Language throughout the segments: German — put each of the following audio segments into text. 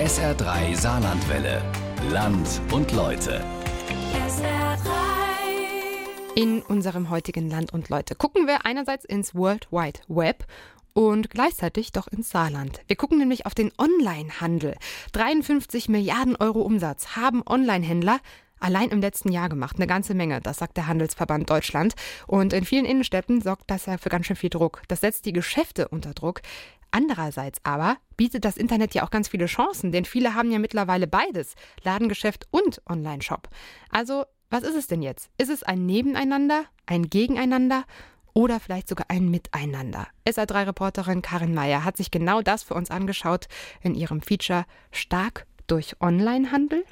SR3 Saarlandwelle. Land und Leute. In unserem heutigen Land und Leute gucken wir einerseits ins World Wide Web und gleichzeitig doch ins Saarland. Wir gucken nämlich auf den Online-Handel. 53 Milliarden Euro Umsatz haben Online-Händler allein im letzten Jahr gemacht. Eine ganze Menge, das sagt der Handelsverband Deutschland. Und in vielen Innenstädten sorgt das ja für ganz schön viel Druck. Das setzt die Geschäfte unter Druck. Andererseits aber bietet das Internet ja auch ganz viele Chancen, denn viele haben ja mittlerweile beides, Ladengeschäft und Online-Shop. Also, was ist es denn jetzt? Ist es ein Nebeneinander, ein Gegeneinander oder vielleicht sogar ein Miteinander? SA3-Reporterin Karin Meyer hat sich genau das für uns angeschaut in ihrem Feature Stark durch Onlinehandel.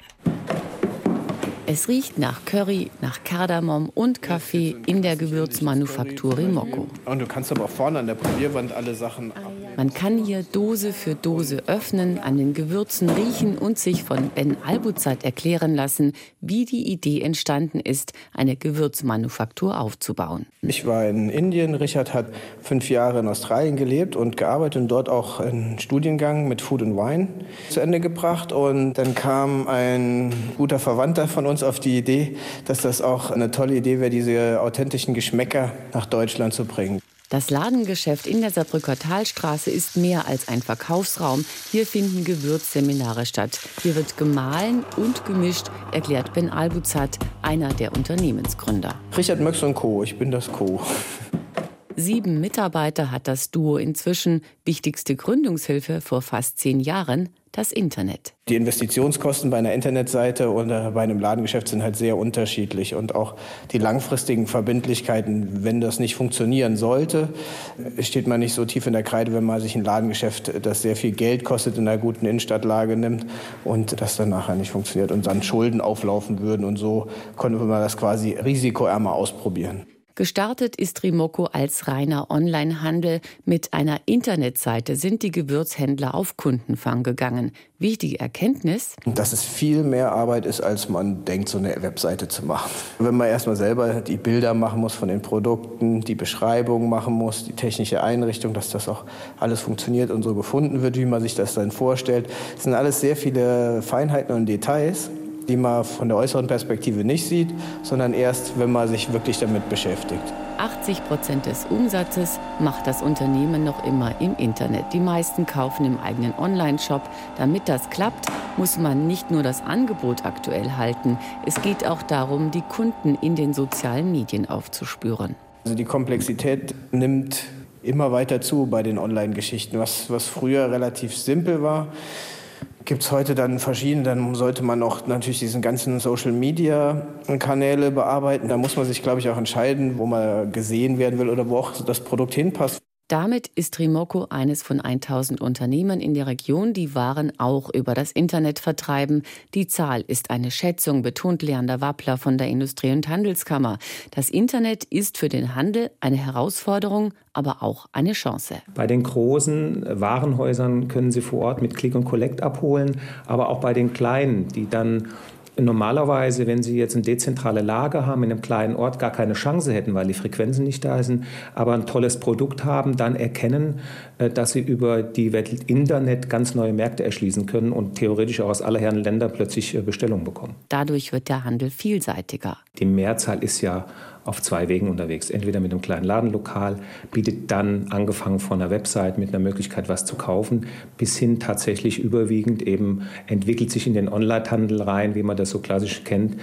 Es riecht nach Curry, nach Kardamom und Kaffee in der Gewürzmanufaktur Rimocco. Und du kannst aber auch vorne an der Probierwand alle Sachen. Man kann hier Dose für Dose öffnen, an den Gewürzen riechen und sich von Ben Albuzat erklären lassen, wie die Idee entstanden ist, eine Gewürzmanufaktur aufzubauen. Ich war in Indien, Richard hat fünf Jahre in Australien gelebt und gearbeitet und dort auch einen Studiengang mit Food and Wine zu Ende gebracht. Und dann kam ein guter Verwandter von uns uns auf die Idee, dass das auch eine tolle Idee wäre, diese authentischen Geschmäcker nach Deutschland zu bringen. Das Ladengeschäft in der Saarbrücker Talstraße ist mehr als ein Verkaufsraum. Hier finden Gewürzseminare statt. Hier wird gemahlen und gemischt, erklärt Ben Albuzat, einer der Unternehmensgründer. Richard Möx und Co., ich bin das Co. Sieben Mitarbeiter hat das Duo inzwischen. Wichtigste Gründungshilfe vor fast zehn Jahren das Internet. Die Investitionskosten bei einer Internetseite oder bei einem Ladengeschäft sind halt sehr unterschiedlich und auch die langfristigen Verbindlichkeiten, wenn das nicht funktionieren sollte, steht man nicht so tief in der Kreide, wenn man sich ein Ladengeschäft, das sehr viel Geld kostet, in einer guten Innenstadtlage nimmt und das dann nachher nicht funktioniert und dann Schulden auflaufen würden und so konnte man das quasi risikoärmer ausprobieren. Gestartet ist Rimoco als reiner Onlinehandel. Mit einer Internetseite sind die Gewürzhändler auf Kundenfang gegangen. Wichtige Erkenntnis? Dass es viel mehr Arbeit ist, als man denkt, so eine Webseite zu machen. Wenn man erstmal selber die Bilder machen muss von den Produkten, die Beschreibung machen muss, die technische Einrichtung, dass das auch alles funktioniert und so gefunden wird, wie man sich das dann vorstellt. Das sind alles sehr viele Feinheiten und Details die man von der äußeren Perspektive nicht sieht, sondern erst, wenn man sich wirklich damit beschäftigt. 80 Prozent des Umsatzes macht das Unternehmen noch immer im Internet. Die meisten kaufen im eigenen Online-Shop. Damit das klappt, muss man nicht nur das Angebot aktuell halten. Es geht auch darum, die Kunden in den sozialen Medien aufzuspüren. Also die Komplexität nimmt immer weiter zu bei den Online-Geschichten. Was, was früher relativ simpel war, gibt es heute dann verschiedene, dann sollte man auch natürlich diesen ganzen Social-Media-Kanäle bearbeiten. Da muss man sich, glaube ich, auch entscheiden, wo man gesehen werden will oder wo auch das Produkt hinpasst. Damit ist Rimoco eines von 1000 Unternehmen in der Region, die Waren auch über das Internet vertreiben. Die Zahl ist eine Schätzung, betont Leander Wappler von der Industrie- und Handelskammer. Das Internet ist für den Handel eine Herausforderung, aber auch eine Chance. Bei den großen Warenhäusern können Sie vor Ort mit Click und Collect abholen, aber auch bei den kleinen, die dann normalerweise, wenn Sie jetzt ein dezentrale Lager haben in einem kleinen Ort, gar keine Chance hätten, weil die Frequenzen nicht da sind, aber ein tolles Produkt haben, dann erkennen, äh, dass Sie über die Welt Internet ganz neue Märkte erschließen können und theoretisch auch aus aller Herren Länder plötzlich äh, Bestellungen bekommen. Dadurch wird der Handel vielseitiger. Die Mehrzahl ist ja auf zwei Wegen unterwegs. Entweder mit einem kleinen Ladenlokal, bietet dann angefangen von einer Website mit einer Möglichkeit, was zu kaufen, bis hin tatsächlich überwiegend eben entwickelt sich in den Online-Handel rein, wie man das so klassisch kennt,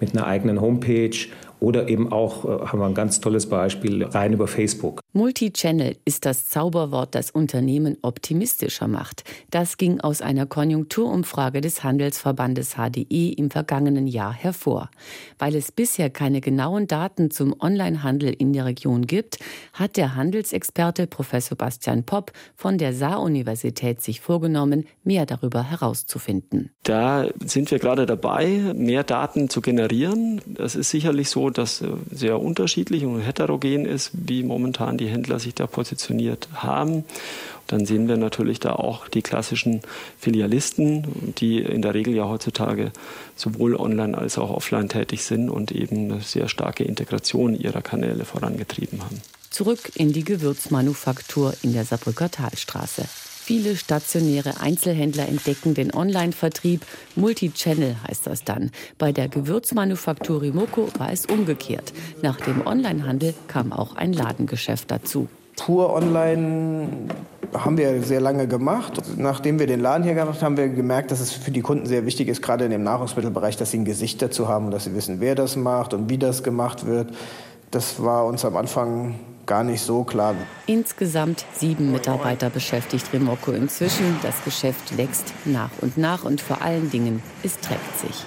mit einer eigenen Homepage oder eben auch, äh, haben wir ein ganz tolles Beispiel, rein über Facebook. Multichannel ist das Zauberwort, das Unternehmen optimistischer macht. Das ging aus einer Konjunkturumfrage des Handelsverbandes HDI im vergangenen Jahr hervor. Weil es bisher keine genauen Daten zum Onlinehandel in der Region gibt, hat der Handelsexperte Professor Bastian Popp von der Saar-Universität sich vorgenommen, mehr darüber herauszufinden. Da sind wir gerade dabei, mehr Daten zu generieren. Das ist sicherlich so, dass äh, sehr unterschiedlich und heterogen ist, wie momentan die Händler sich da positioniert haben. Dann sehen wir natürlich da auch die klassischen Filialisten, die in der Regel ja heutzutage sowohl online als auch offline tätig sind und eben eine sehr starke Integration ihrer Kanäle vorangetrieben haben. Zurück in die Gewürzmanufaktur in der Saarbrücker Talstraße. Viele stationäre Einzelhändler entdecken den Online-Vertrieb. Multichannel heißt das dann. Bei der Gewürzmanufaktur Rimoko war es umgekehrt. Nach dem Onlinehandel kam auch ein Ladengeschäft dazu. Pur online haben wir sehr lange gemacht. Nachdem wir den Laden hier gemacht haben, haben wir gemerkt, dass es für die Kunden sehr wichtig ist, gerade in dem Nahrungsmittelbereich, dass sie ein Gesicht dazu haben und dass sie wissen, wer das macht und wie das gemacht wird. Das war uns am Anfang gar nicht so klar. Insgesamt sieben Mitarbeiter beschäftigt Remocco inzwischen. Das Geschäft wächst nach und nach und vor allen Dingen, es trägt sich.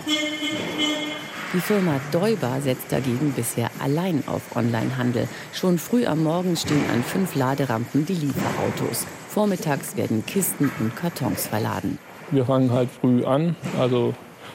Die Firma Deuber setzt dagegen bisher allein auf Onlinehandel. Schon früh am Morgen stehen an fünf Laderampen die Lieferautos. Vormittags werden Kisten und Kartons verladen. Wir fangen halt früh an, also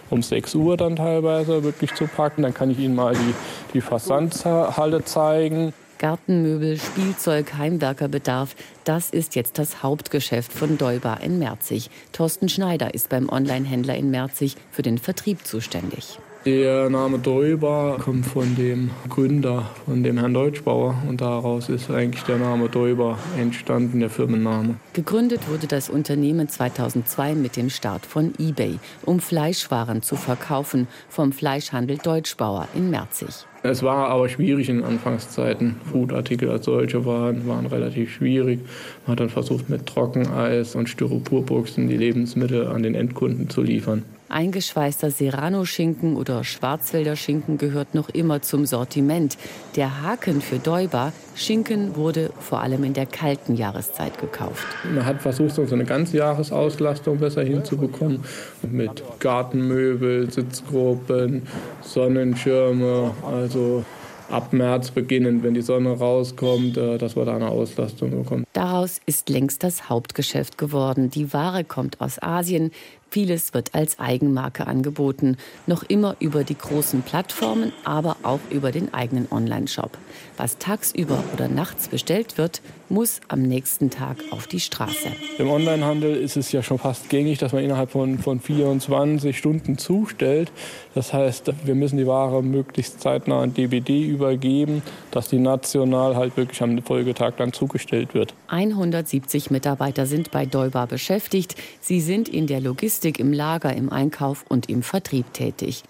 um 6 Uhr dann teilweise wirklich zu packen. Dann kann ich Ihnen mal die, die Versandhalle zeigen. Gartenmöbel, Spielzeug, Heimwerkerbedarf, das ist jetzt das Hauptgeschäft von Deuber in Merzig. Thorsten Schneider ist beim Onlinehändler in Merzig für den Vertrieb zuständig. Der Name Deuber kommt von dem Gründer, von dem Herrn Deutschbauer. Und daraus ist eigentlich der Name Deuber entstanden, der Firmenname. Gegründet wurde das Unternehmen 2002 mit dem Start von eBay, um Fleischwaren zu verkaufen vom Fleischhandel Deutschbauer in Merzig. Es war aber schwierig in Anfangszeiten. Foodartikel als solche waren, waren relativ schwierig. Man hat dann versucht, mit Trockeneis und Styroporbuchsen die Lebensmittel an den Endkunden zu liefern. Eingeschweißter Serrano-Schinken oder Schwarzwälder Schinken gehört noch immer zum Sortiment. Der Haken für Däuber, Schinken wurde vor allem in der kalten Jahreszeit gekauft. Man hat versucht, so eine Ganzjahresauslastung besser hinzubekommen. Mit Gartenmöbel, Sitzgruppen, Sonnenschirme, also ab März beginnend, wenn die Sonne rauskommt, äh, dass wir da eine Auslastung bekommen. Daraus ist längst das Hauptgeschäft geworden. Die Ware kommt aus Asien. Vieles wird als Eigenmarke angeboten, noch immer über die großen Plattformen, aber auch über den eigenen Online-Shop. Was tagsüber oder nachts bestellt wird, muss am nächsten Tag auf die Straße. Im Onlinehandel ist es ja schon fast gängig, dass man innerhalb von, von 24 Stunden zustellt. Das heißt, wir müssen die Ware möglichst zeitnah an DBD übergeben, dass die national halt wirklich am Folgetag dann zugestellt wird. 170 Mitarbeiter sind bei Deuba beschäftigt. Sie sind in der Logistik, im Lager, im Einkauf und im Vertrieb tätig.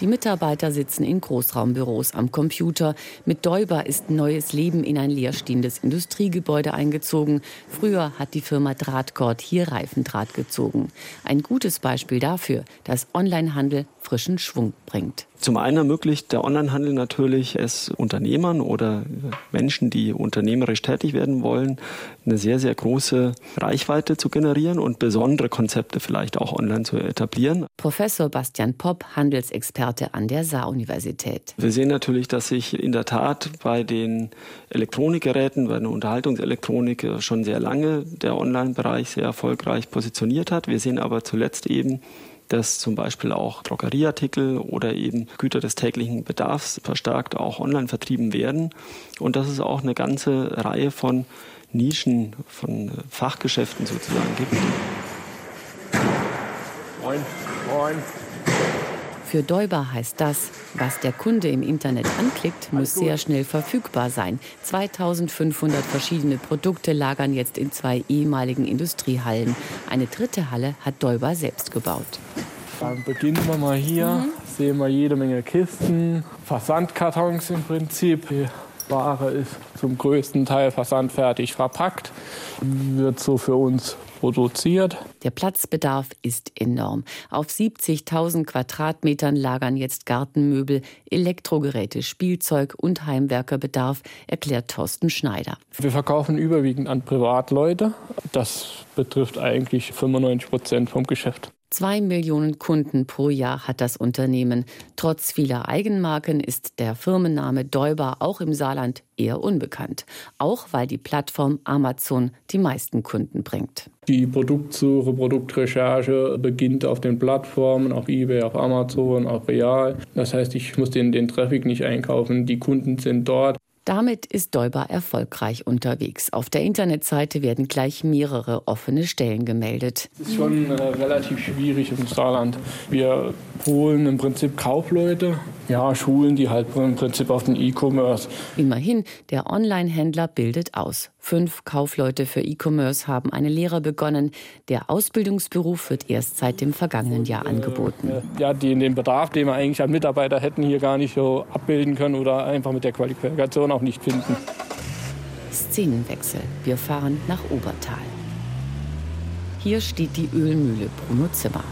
Die Mitarbeiter sitzen in Großraumbüros am Computer. Mit Däuber ist neues Leben in ein leerstehendes Industriegebäude eingezogen. Früher hat die Firma Drahtgord hier Reifendraht gezogen. Ein gutes Beispiel dafür, dass Onlinehandel frischen Schwung bringt. Zum einen ermöglicht der Onlinehandel natürlich es Unternehmern oder Menschen, die unternehmerisch tätig werden wollen, eine sehr, sehr große Reichweite zu generieren und besondere Konzepte vielleicht auch online zu etablieren. Professor Bastian Popp, Handelsexperte an der Saar-Universität. Wir sehen natürlich, dass sich in der Tat bei den Elektronikgeräten, bei der Unterhaltungselektronik schon sehr lange der Online-Bereich sehr erfolgreich positioniert hat. Wir sehen aber zuletzt eben, dass zum Beispiel auch Drogerieartikel oder eben Güter des täglichen Bedarfs verstärkt auch online vertrieben werden und dass es auch eine ganze Reihe von Nischen, von Fachgeschäften sozusagen gibt. Moin, moin. Für Däuber heißt das, was der Kunde im Internet anklickt, muss sehr schnell verfügbar sein. 2500 verschiedene Produkte lagern jetzt in zwei ehemaligen Industriehallen. Eine dritte Halle hat Däuber selbst gebaut. Dann beginnen wir mal hier. Mhm. Sehen wir jede Menge Kisten, Versandkartons im Prinzip. Die Ware ist zum größten Teil versandfertig verpackt, wird so für uns produziert. Der Platzbedarf ist enorm. Auf 70.000 Quadratmetern lagern jetzt Gartenmöbel, Elektrogeräte, Spielzeug und Heimwerkerbedarf, erklärt Thorsten Schneider. Wir verkaufen überwiegend an Privatleute. Das betrifft eigentlich 95 Prozent vom Geschäft. Zwei Millionen Kunden pro Jahr hat das Unternehmen. Trotz vieler Eigenmarken ist der Firmenname Däuber auch im Saarland eher unbekannt. Auch weil die Plattform Amazon die meisten Kunden bringt. Die Produktsuche, Produktrecherche beginnt auf den Plattformen, auf eBay, auf Amazon, auf Real. Das heißt, ich muss den, den Traffic nicht einkaufen. Die Kunden sind dort. Damit ist Däuber erfolgreich unterwegs. Auf der Internetseite werden gleich mehrere offene Stellen gemeldet. Es ist schon äh, relativ schwierig im Saarland. Wir holen im Prinzip Kaufleute, ja, Schulen, die halt im Prinzip auf den E-Commerce. Immerhin, der Online-Händler bildet aus. Fünf Kaufleute für E-Commerce haben eine Lehre begonnen. Der Ausbildungsberuf wird erst seit dem vergangenen Jahr angeboten. Ja, die den Bedarf, den wir eigentlich an Mitarbeiter hätten, hier gar nicht so abbilden können oder einfach mit der Qualifikation auch nicht finden. Szenenwechsel. Wir fahren nach Obertal. Hier steht die Ölmühle Bruno Zimmer.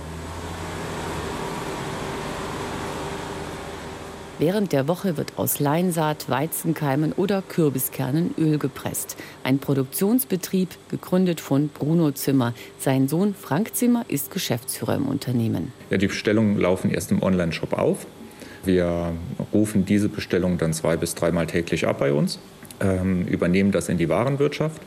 Während der Woche wird aus Leinsaat, Weizenkeimen oder Kürbiskernen Öl gepresst. Ein Produktionsbetrieb, gegründet von Bruno Zimmer. Sein Sohn Frank Zimmer ist Geschäftsführer im Unternehmen. Ja, die Bestellungen laufen erst im Online-Shop auf. Wir rufen diese Bestellung dann zwei bis dreimal täglich ab bei uns, ähm, übernehmen das in die Warenwirtschaft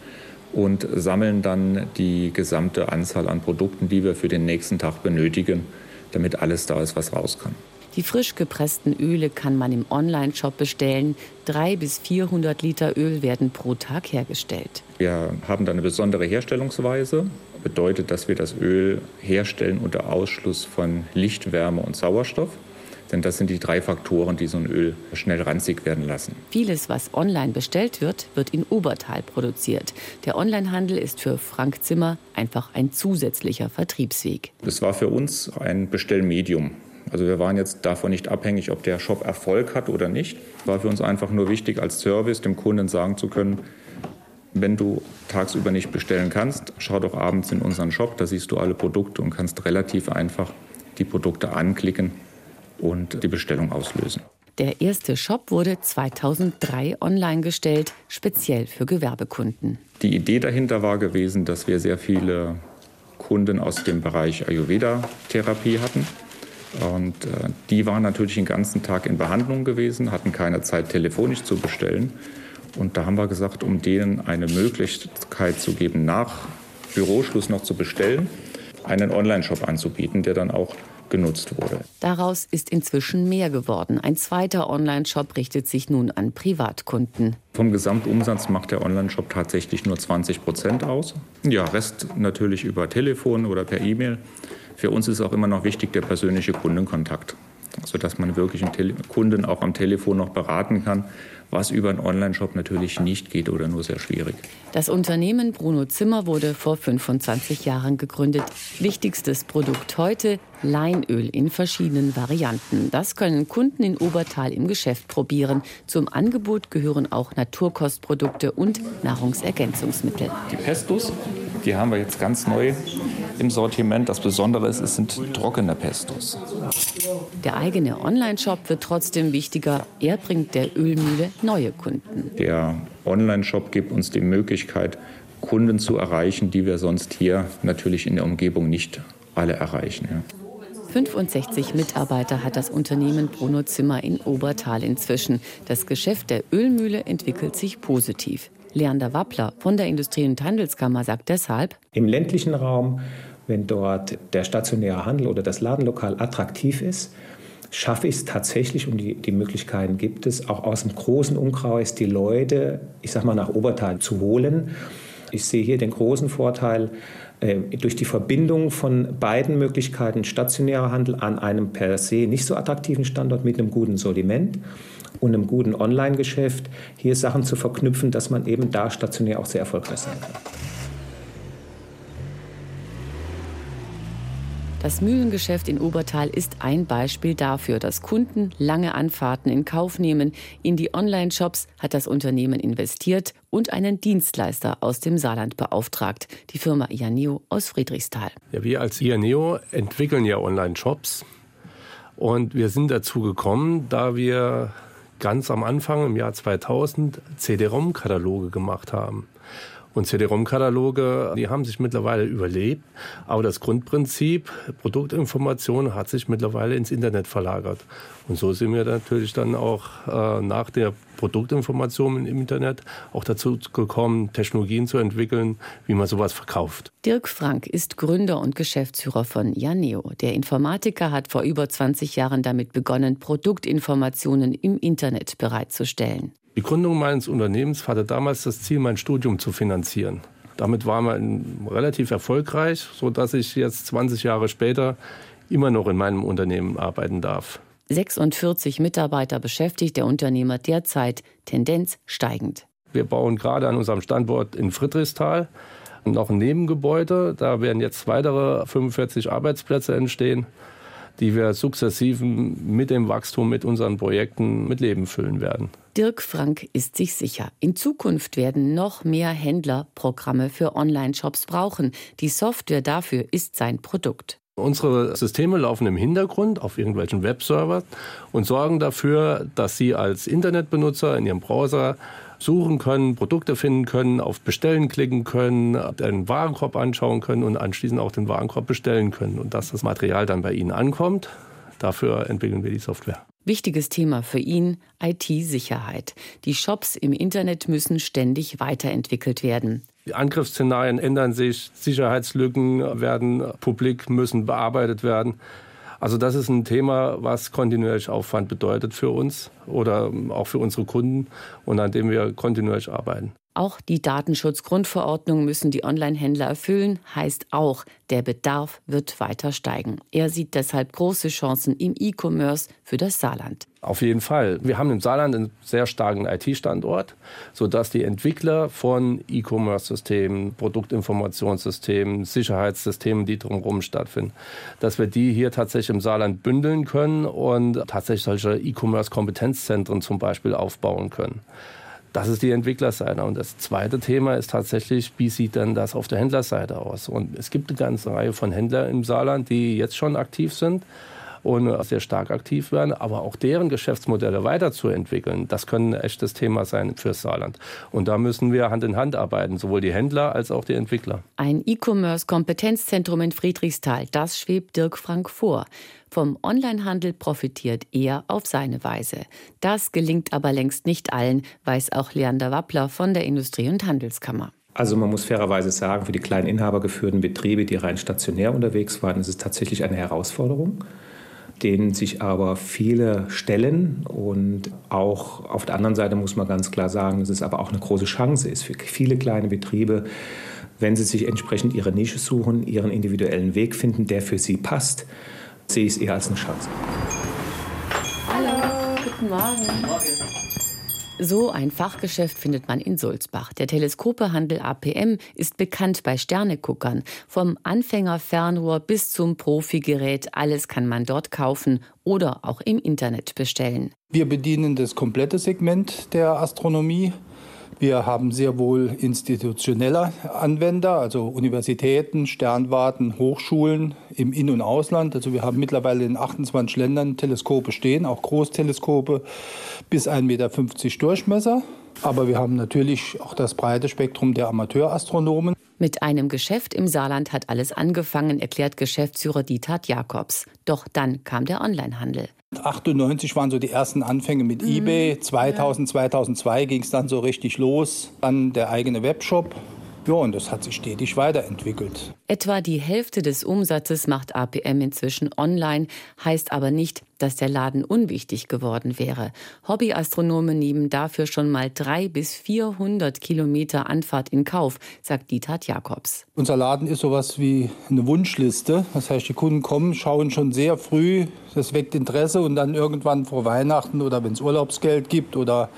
und sammeln dann die gesamte Anzahl an Produkten, die wir für den nächsten Tag benötigen, damit alles da ist, was raus kann. Die frisch gepressten Öle kann man im Online-Shop bestellen. Drei bis 400 Liter Öl werden pro Tag hergestellt. Wir haben da eine besondere Herstellungsweise. Bedeutet, dass wir das Öl herstellen unter Ausschluss von Licht, Wärme und Sauerstoff. Denn das sind die drei Faktoren, die so ein Öl schnell ranzig werden lassen. Vieles, was online bestellt wird, wird in Obertal produziert. Der Onlinehandel ist für Frank Zimmer einfach ein zusätzlicher Vertriebsweg. Es war für uns ein Bestellmedium. Also wir waren jetzt davon nicht abhängig, ob der Shop Erfolg hat oder nicht. Es war für uns einfach nur wichtig, als Service dem Kunden sagen zu können, wenn du tagsüber nicht bestellen kannst, schau doch abends in unseren Shop, da siehst du alle Produkte und kannst relativ einfach die Produkte anklicken und die Bestellung auslösen. Der erste Shop wurde 2003 online gestellt, speziell für Gewerbekunden. Die Idee dahinter war gewesen, dass wir sehr viele Kunden aus dem Bereich Ayurveda-Therapie hatten und äh, die waren natürlich den ganzen Tag in Behandlung gewesen, hatten keine Zeit, telefonisch zu bestellen. Und da haben wir gesagt, um denen eine Möglichkeit zu geben, nach Büroschluss noch zu bestellen, einen Online-Shop anzubieten, der dann auch genutzt wurde. Daraus ist inzwischen mehr geworden. Ein zweiter Online-Shop richtet sich nun an Privatkunden. Vom Gesamtumsatz macht der Online-Shop tatsächlich nur 20 Prozent aus. Ja, Rest natürlich über Telefon oder per E-Mail. Für uns ist auch immer noch wichtig der persönliche Kundenkontakt, sodass man wirklich einen Kunden auch am Telefon noch beraten kann, was über einen Online-Shop natürlich nicht geht oder nur sehr schwierig. Das Unternehmen Bruno Zimmer wurde vor 25 Jahren gegründet. Wichtigstes Produkt heute Leinöl in verschiedenen Varianten. Das können Kunden in Obertal im Geschäft probieren. Zum Angebot gehören auch Naturkostprodukte und Nahrungsergänzungsmittel. Die Pestos, die haben wir jetzt ganz neu im Sortiment. Das Besondere ist, es sind trockene Pestos. Der eigene Online-Shop wird trotzdem wichtiger. Er bringt der Ölmühle neue Kunden. Der Online-Shop gibt uns die Möglichkeit, Kunden zu erreichen, die wir sonst hier natürlich in der Umgebung nicht alle erreichen. Ja. 65 Mitarbeiter hat das Unternehmen Bruno Zimmer in Obertal inzwischen. Das Geschäft der Ölmühle entwickelt sich positiv. Leander Wappler von der Industrie- und Handelskammer sagt deshalb, im ländlichen Raum, wenn dort der stationäre Handel oder das Ladenlokal attraktiv ist, schaffe ich es tatsächlich und die, die Möglichkeiten gibt es, auch aus dem großen Umkreis die Leute, ich sag mal, nach Obertal zu holen. Ich sehe hier den großen Vorteil, äh, durch die Verbindung von beiden Möglichkeiten stationärer Handel an einem per se nicht so attraktiven Standort mit einem guten Sortiment und einem guten Online-Geschäft hier Sachen zu verknüpfen, dass man eben da stationär auch sehr erfolgreich sein kann. Das Mühlengeschäft in Obertal ist ein Beispiel dafür, dass Kunden lange Anfahrten in Kauf nehmen. In die Online-Shops hat das Unternehmen investiert und einen Dienstleister aus dem Saarland beauftragt, die Firma Ianeo aus Friedrichsthal. Ja, wir als Ianeo entwickeln ja Online-Shops und wir sind dazu gekommen, da wir ganz am Anfang im Jahr 2000 CD-ROM-Kataloge gemacht haben. Und CD-ROM-Kataloge, die haben sich mittlerweile überlebt. Aber das Grundprinzip Produktinformation hat sich mittlerweile ins Internet verlagert. Und so sind wir natürlich dann auch äh, nach der Produktinformation im Internet auch dazu gekommen, Technologien zu entwickeln, wie man sowas verkauft. Dirk Frank ist Gründer und Geschäftsführer von Janeo. Der Informatiker hat vor über 20 Jahren damit begonnen, Produktinformationen im Internet bereitzustellen. Die Gründung meines Unternehmens hatte damals das Ziel, mein Studium zu finanzieren. Damit war man relativ erfolgreich, sodass ich jetzt 20 Jahre später immer noch in meinem Unternehmen arbeiten darf. 46 Mitarbeiter beschäftigt der Unternehmer derzeit, Tendenz steigend. Wir bauen gerade an unserem Standort in Friedrichsthal noch ein Nebengebäude. Da werden jetzt weitere 45 Arbeitsplätze entstehen, die wir sukzessiv mit dem Wachstum, mit unseren Projekten mit Leben füllen werden. Dirk Frank ist sich sicher. In Zukunft werden noch mehr Händler Programme für Online-Shops brauchen. Die Software dafür ist sein Produkt. Unsere Systeme laufen im Hintergrund auf irgendwelchen Webservern und sorgen dafür, dass Sie als Internetbenutzer in Ihrem Browser suchen können, Produkte finden können, auf Bestellen klicken können, den Warenkorb anschauen können und anschließend auch den Warenkorb bestellen können. Und dass das Material dann bei Ihnen ankommt, dafür entwickeln wir die Software. Wichtiges Thema für ihn IT-Sicherheit. Die Shops im Internet müssen ständig weiterentwickelt werden. Die Angriffsszenarien ändern sich, Sicherheitslücken werden publik, müssen bearbeitet werden. Also das ist ein Thema, was kontinuierlich Aufwand bedeutet für uns oder auch für unsere Kunden und an dem wir kontinuierlich arbeiten. Auch die Datenschutzgrundverordnung müssen die Online-Händler erfüllen, heißt auch, der Bedarf wird weiter steigen. Er sieht deshalb große Chancen im E-Commerce für das Saarland. Auf jeden Fall. Wir haben im Saarland einen sehr starken IT-Standort, sodass die Entwickler von E-Commerce-Systemen, Produktinformationssystemen, Sicherheitssystemen, die drumherum stattfinden, dass wir die hier tatsächlich im Saarland bündeln können und tatsächlich solche E-Commerce-Kompetenzzentren zum Beispiel aufbauen können. Das ist die Entwicklerseite. Und das zweite Thema ist tatsächlich, wie sieht denn das auf der Händlerseite aus? Und es gibt eine ganze Reihe von Händlern im Saarland, die jetzt schon aktiv sind und sehr stark aktiv werden, aber auch deren Geschäftsmodelle weiterzuentwickeln, das kann ein echtes Thema sein fürs Saarland. Und da müssen wir Hand in Hand arbeiten, sowohl die Händler als auch die Entwickler. Ein E-Commerce-Kompetenzzentrum in Friedrichsthal, das schwebt Dirk Frank vor. Vom Onlinehandel profitiert er auf seine Weise. Das gelingt aber längst nicht allen, weiß auch Leander Wappler von der Industrie- und Handelskammer. Also man muss fairerweise sagen, für die kleinen inhabergeführten Betriebe, die rein stationär unterwegs waren, ist es tatsächlich eine Herausforderung denen sich aber viele stellen. Und auch auf der anderen Seite muss man ganz klar sagen, dass es aber auch eine große Chance ist für viele kleine Betriebe, wenn sie sich entsprechend ihre Nische suchen, ihren individuellen Weg finden, der für sie passt, sehe ich es eher als eine Chance. Hallo, guten Morgen. Morgen. So ein Fachgeschäft findet man in Sulzbach. Der Teleskopehandel APM ist bekannt bei Sterneguckern. Vom Anfängerfernrohr bis zum Profigerät, alles kann man dort kaufen oder auch im Internet bestellen. Wir bedienen das komplette Segment der Astronomie. Wir haben sehr wohl institutionelle Anwender, also Universitäten, Sternwarten, Hochschulen im In- und Ausland. Also wir haben mittlerweile in 28 Ländern Teleskope stehen, auch Großteleskope bis 1,50 Meter Durchmesser. Aber wir haben natürlich auch das breite Spektrum der Amateurastronomen. Mit einem Geschäft im Saarland hat alles angefangen, erklärt Geschäftsführer Dieter Jakobs. Doch dann kam der Onlinehandel. 98 waren so die ersten Anfänge mit mhm. eBay. 2000, 2002 ging es dann so richtig los. Dann der eigene Webshop. Ja, und das hat sich stetig weiterentwickelt. Etwa die Hälfte des Umsatzes macht APM inzwischen online, heißt aber nicht, dass der Laden unwichtig geworden wäre. Hobbyastronomen nehmen dafür schon mal drei bis 400 Kilometer Anfahrt in Kauf, sagt Dieter Jakobs. Unser Laden ist sowas wie eine Wunschliste. Das heißt, die Kunden kommen, schauen schon sehr früh, das weckt Interesse und dann irgendwann vor Weihnachten oder wenn es Urlaubsgeld gibt oder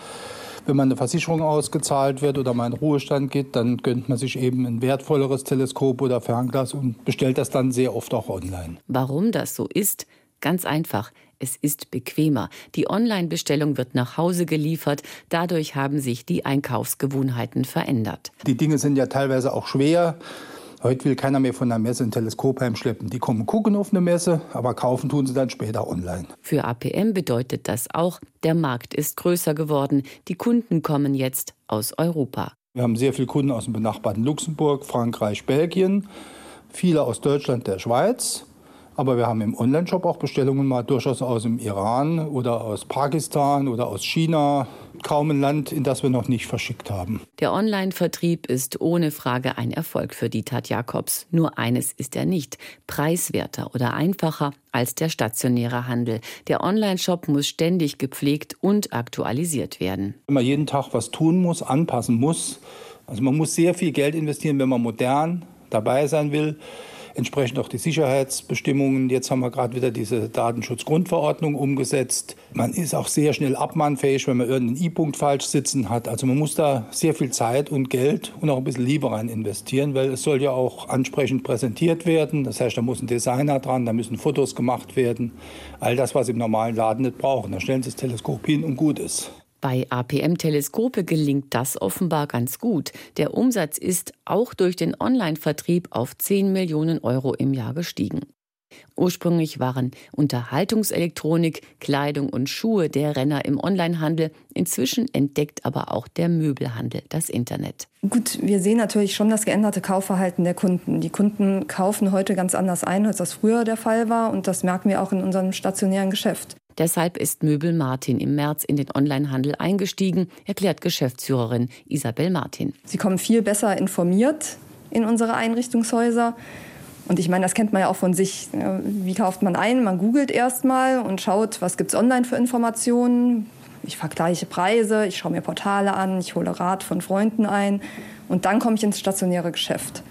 wenn man eine Versicherung ausgezahlt wird oder mal in Ruhestand geht, dann gönnt man sich eben ein wertvolleres Teleskop oder Fernglas und bestellt das dann sehr oft auch online. Warum das so ist? Ganz einfach. Es ist bequemer. Die Online-Bestellung wird nach Hause geliefert. Dadurch haben sich die Einkaufsgewohnheiten verändert. Die Dinge sind ja teilweise auch schwer. Heute will keiner mehr von der Messe ein Teleskop heimschleppen. Die kommen gucken auf eine Messe, aber kaufen tun sie dann später online. Für APM bedeutet das auch, der Markt ist größer geworden. Die Kunden kommen jetzt aus Europa. Wir haben sehr viele Kunden aus dem benachbarten Luxemburg, Frankreich, Belgien, viele aus Deutschland, der Schweiz. Aber wir haben im Onlineshop auch Bestellungen mal durchaus aus dem Iran oder aus Pakistan oder aus China. Kaum ein Land, in das wir noch nicht verschickt haben. Der Online-Vertrieb ist ohne Frage ein Erfolg für Dietat Jakobs. Nur eines ist er nicht. Preiswerter oder einfacher als der stationäre Handel. Der Online-Shop muss ständig gepflegt und aktualisiert werden. Wenn man jeden Tag was tun muss, anpassen muss. Also man muss sehr viel Geld investieren, wenn man modern dabei sein will. Entsprechend auch die Sicherheitsbestimmungen. Jetzt haben wir gerade wieder diese Datenschutzgrundverordnung umgesetzt. Man ist auch sehr schnell abmahnfähig, wenn man irgendeinen I-Punkt falsch sitzen hat. Also man muss da sehr viel Zeit und Geld und auch ein bisschen Liebe rein investieren, weil es soll ja auch ansprechend präsentiert werden. Das heißt, da muss ein Designer dran, da müssen Fotos gemacht werden. All das, was im normalen Laden nicht brauchen. Da stellen Sie das Teleskop hin und gut ist. Bei APM-Teleskope gelingt das offenbar ganz gut. Der Umsatz ist auch durch den Online-Vertrieb auf 10 Millionen Euro im Jahr gestiegen. Ursprünglich waren Unterhaltungselektronik, Kleidung und Schuhe der Renner im Onlinehandel. Inzwischen entdeckt aber auch der Möbelhandel das Internet. Gut, wir sehen natürlich schon das geänderte Kaufverhalten der Kunden. Die Kunden kaufen heute ganz anders ein, als das früher der Fall war. Und das merken wir auch in unserem stationären Geschäft. Deshalb ist Möbel Martin im März in den Onlinehandel eingestiegen, erklärt Geschäftsführerin Isabel Martin. Sie kommen viel besser informiert in unsere Einrichtungshäuser. Und ich meine, das kennt man ja auch von sich. Wie kauft man ein? Man googelt erstmal und schaut, was gibt es online für Informationen. Ich vergleiche Preise, ich schaue mir Portale an, ich hole Rat von Freunden ein und dann komme ich ins stationäre Geschäft.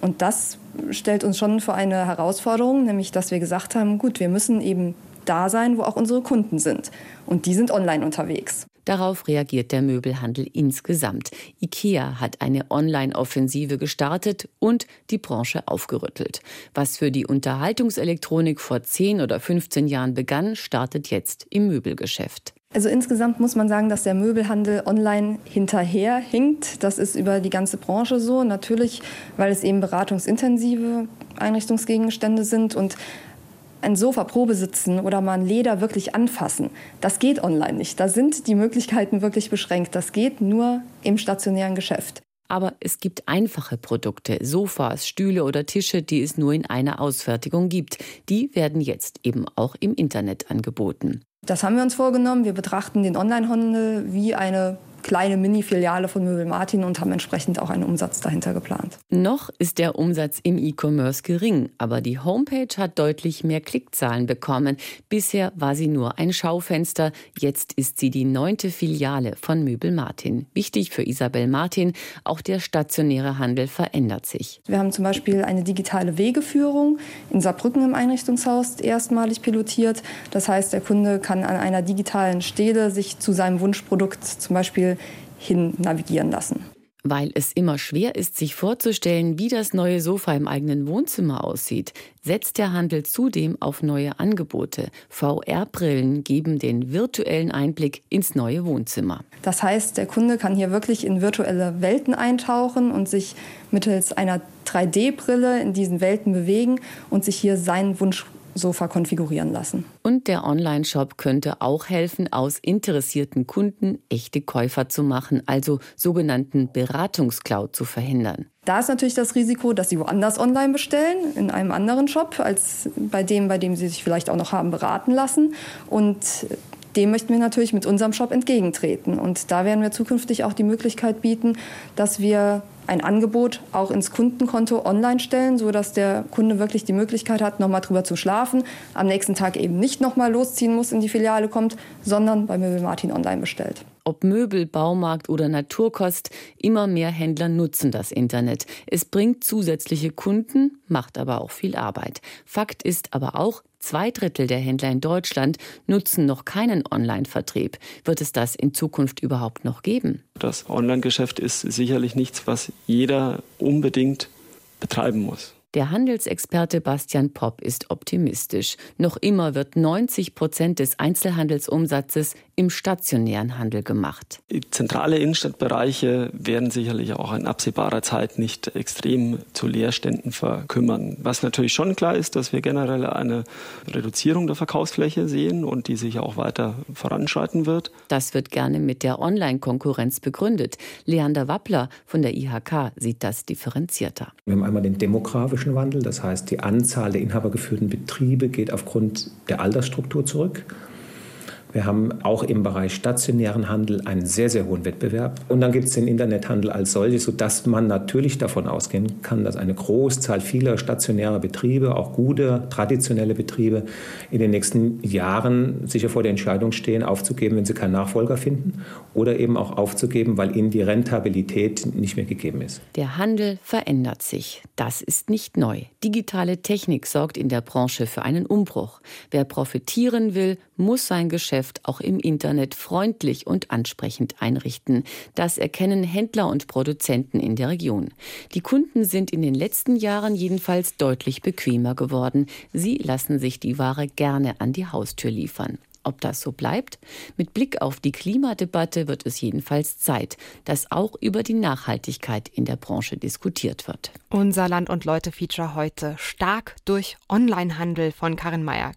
Und das stellt uns schon vor eine Herausforderung, nämlich dass wir gesagt haben, gut, wir müssen eben da sein, wo auch unsere Kunden sind. Und die sind online unterwegs. Darauf reagiert der Möbelhandel insgesamt. IKEA hat eine Online-Offensive gestartet und die Branche aufgerüttelt. Was für die Unterhaltungselektronik vor 10 oder 15 Jahren begann, startet jetzt im Möbelgeschäft. Also insgesamt muss man sagen, dass der Möbelhandel online hinterher hinkt. Das ist über die ganze Branche so. Natürlich, weil es eben beratungsintensive Einrichtungsgegenstände sind und ein Sofa Probe sitzen oder mal ein Leder wirklich anfassen, das geht online nicht. Da sind die Möglichkeiten wirklich beschränkt. Das geht nur im stationären Geschäft. Aber es gibt einfache Produkte, Sofas, Stühle oder Tische, die es nur in einer Ausfertigung gibt. Die werden jetzt eben auch im Internet angeboten. Das haben wir uns vorgenommen. Wir betrachten den Onlinehandel wie eine kleine Mini-Filiale von Möbel Martin und haben entsprechend auch einen Umsatz dahinter geplant. Noch ist der Umsatz im E-Commerce gering, aber die Homepage hat deutlich mehr Klickzahlen bekommen. Bisher war sie nur ein Schaufenster, jetzt ist sie die neunte Filiale von Möbel Martin. Wichtig für Isabel Martin, auch der stationäre Handel verändert sich. Wir haben zum Beispiel eine digitale Wegeführung in Saarbrücken im Einrichtungshaus erstmalig pilotiert. Das heißt, der Kunde kann an einer digitalen Stele sich zu seinem Wunschprodukt zum Beispiel hin navigieren lassen. Weil es immer schwer ist, sich vorzustellen, wie das neue Sofa im eigenen Wohnzimmer aussieht, setzt der Handel zudem auf neue Angebote. VR-Brillen geben den virtuellen Einblick ins neue Wohnzimmer. Das heißt, der Kunde kann hier wirklich in virtuelle Welten eintauchen und sich mittels einer 3D-Brille in diesen Welten bewegen und sich hier seinen Wunsch Sofa konfigurieren lassen. Und der Online-Shop könnte auch helfen, aus interessierten Kunden echte Käufer zu machen, also sogenannten Beratungscloud zu verhindern. Da ist natürlich das Risiko, dass sie woanders online bestellen, in einem anderen Shop, als bei dem, bei dem sie sich vielleicht auch noch haben beraten lassen. Und dem möchten wir natürlich mit unserem Shop entgegentreten. Und da werden wir zukünftig auch die Möglichkeit bieten, dass wir ein Angebot auch ins Kundenkonto online stellen, sodass der Kunde wirklich die Möglichkeit hat, nochmal drüber zu schlafen, am nächsten Tag eben nicht nochmal losziehen muss, in die Filiale kommt, sondern bei Möbel Martin online bestellt. Ob Möbel, Baumarkt oder Naturkost, immer mehr Händler nutzen das Internet. Es bringt zusätzliche Kunden, macht aber auch viel Arbeit. Fakt ist aber auch, Zwei Drittel der Händler in Deutschland nutzen noch keinen Online-Vertrieb. Wird es das in Zukunft überhaupt noch geben? Das Online-Geschäft ist sicherlich nichts, was jeder unbedingt betreiben muss. Der Handelsexperte Bastian Popp ist optimistisch. Noch immer wird 90 Prozent des Einzelhandelsumsatzes im stationären Handel gemacht. Zentrale Innenstadtbereiche werden sicherlich auch in absehbarer Zeit nicht extrem zu Leerständen verkümmern. Was natürlich schon klar ist, dass wir generell eine Reduzierung der Verkaufsfläche sehen und die sich auch weiter voranschreiten wird. Das wird gerne mit der Online-Konkurrenz begründet. Leander Wappler von der IHK sieht das differenzierter. Wir haben einmal den demografischen Wandel, das heißt die Anzahl der inhabergeführten Betriebe geht aufgrund der Altersstruktur zurück. Wir haben auch im Bereich stationären Handel einen sehr, sehr hohen Wettbewerb. Und dann gibt es den Internethandel als solches, sodass man natürlich davon ausgehen kann, dass eine Großzahl vieler stationärer Betriebe, auch gute traditionelle Betriebe, in den nächsten Jahren sicher vor der Entscheidung stehen, aufzugeben, wenn sie keinen Nachfolger finden oder eben auch aufzugeben, weil ihnen die Rentabilität nicht mehr gegeben ist. Der Handel verändert sich. Das ist nicht neu. Digitale Technik sorgt in der Branche für einen Umbruch. Wer profitieren will, muss sein Geschäft auch im Internet freundlich und ansprechend einrichten. Das erkennen Händler und Produzenten in der Region. Die Kunden sind in den letzten Jahren jedenfalls deutlich bequemer geworden. Sie lassen sich die Ware gerne an die Haustür liefern. Ob das so bleibt? Mit Blick auf die Klimadebatte wird es jedenfalls Zeit, dass auch über die Nachhaltigkeit in der Branche diskutiert wird. Unser Land und Leute Feature heute stark durch Onlinehandel von Karin Meyer.